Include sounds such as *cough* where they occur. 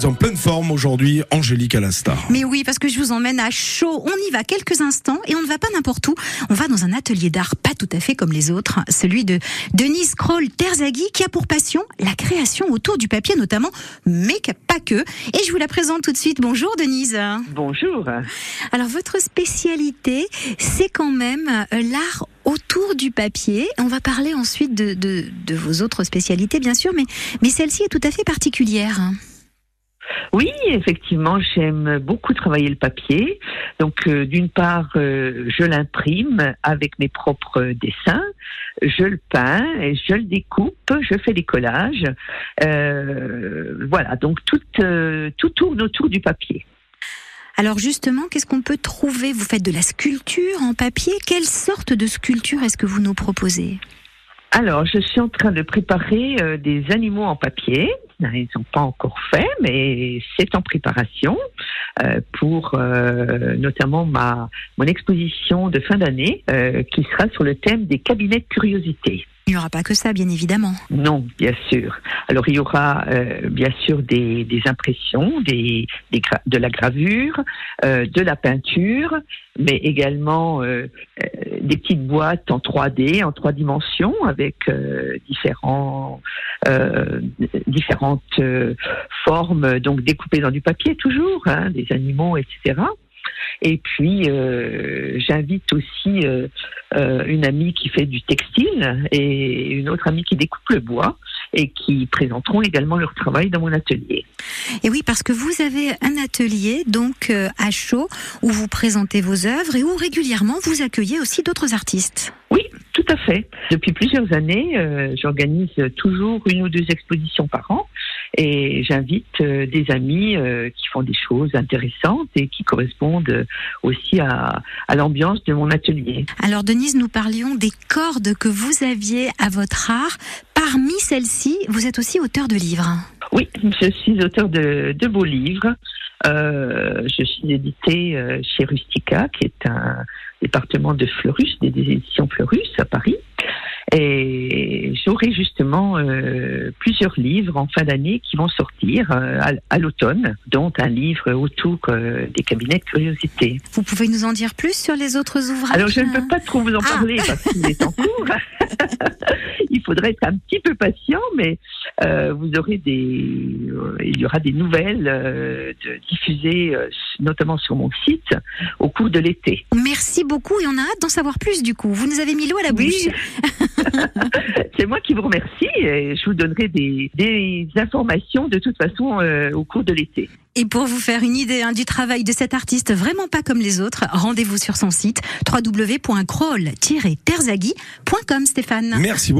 êtes en pleine forme aujourd'hui, Angélique Alastar. Mais oui, parce que je vous emmène à chaud. On y va quelques instants et on ne va pas n'importe où. On va dans un atelier d'art pas tout à fait comme les autres, celui de Denise Kroll Terzaghi qui a pour passion la création autour du papier notamment, mais pas que. Et je vous la présente tout de suite. Bonjour Denise. Bonjour. Alors votre spécialité, c'est quand même euh, l'art autour du papier. On va parler ensuite de, de, de vos autres spécialités, bien sûr, mais, mais celle-ci est tout à fait particulière. Oui, effectivement, j'aime beaucoup travailler le papier. Donc, euh, d'une part, euh, je l'imprime avec mes propres dessins, je le peins, et je le découpe, je fais des collages. Euh, voilà, donc tout, euh, tout tourne autour du papier. Alors justement, qu'est-ce qu'on peut trouver? Vous faites de la sculpture en papier. Quelle sorte de sculpture est-ce que vous nous proposez? Alors, je suis en train de préparer euh, des animaux en papier. Ils sont pas encore faits, mais c'est en préparation euh, pour euh, notamment ma mon exposition de fin d'année euh, qui sera sur le thème des cabinets de curiosité. Il n'y aura pas que ça, bien évidemment. Non, bien sûr. Alors il y aura euh, bien sûr des, impressions, des, de la gravure, euh, de la peinture, mais également euh, des petites boîtes en 3D, en trois dimensions, avec différents, différentes formes, donc découpées dans du papier toujours, hein, des animaux, etc. Et puis, euh, j'invite aussi euh, euh, une amie qui fait du textile et une autre amie qui découpe le bois et qui présenteront également leur travail dans mon atelier. Et oui, parce que vous avez un atelier donc euh, à chaud où vous présentez vos œuvres et où régulièrement vous accueillez aussi d'autres artistes. Oui, tout à fait. Depuis plusieurs années, euh, j'organise toujours une ou deux expositions par an et j'invite euh, des amis euh, qui font des choses intéressantes et qui correspondent aussi à, à l'ambiance de mon atelier. Alors Denise, nous parlions des cordes que vous aviez à votre art. Parmi celles-ci, vous êtes aussi auteur de livres. Oui, je suis auteur de, de beaux livres. Euh, je suis édité euh, chez Rustica, qui est un département de Fleurus, des éditions Fleurus à Paris. Et j'aurai justement euh, plusieurs livres en fin d'année qui vont sortir euh, à, l'automne, dont un livre autour euh, des cabinets de curiosité. Vous pouvez nous en dire plus sur les autres ouvrages Alors je ne peux pas trop vous en Ah. parler parce qu'il est en cours. *laughs* il faudrait être un petit peu patient, mais euh, vous aurez des, euh, il y aura des nouvelles euh, de, diffusées, euh, notamment sur mon site, au cours de l'été. Merci beaucoup et on a hâte d'en savoir plus du coup. Vous nous avez mis l'eau à la Oui. bouche. *laughs* *laughs* C'est moi qui vous remercie et je vous donnerai des, des informations de toute façon euh, au cours de l'été. Et pour vous faire une idée hein, du travail de cet artiste vraiment pas comme les autres, rendez-vous sur son site www.kroll-terzaghi.com Stéphane. Merci beaucoup.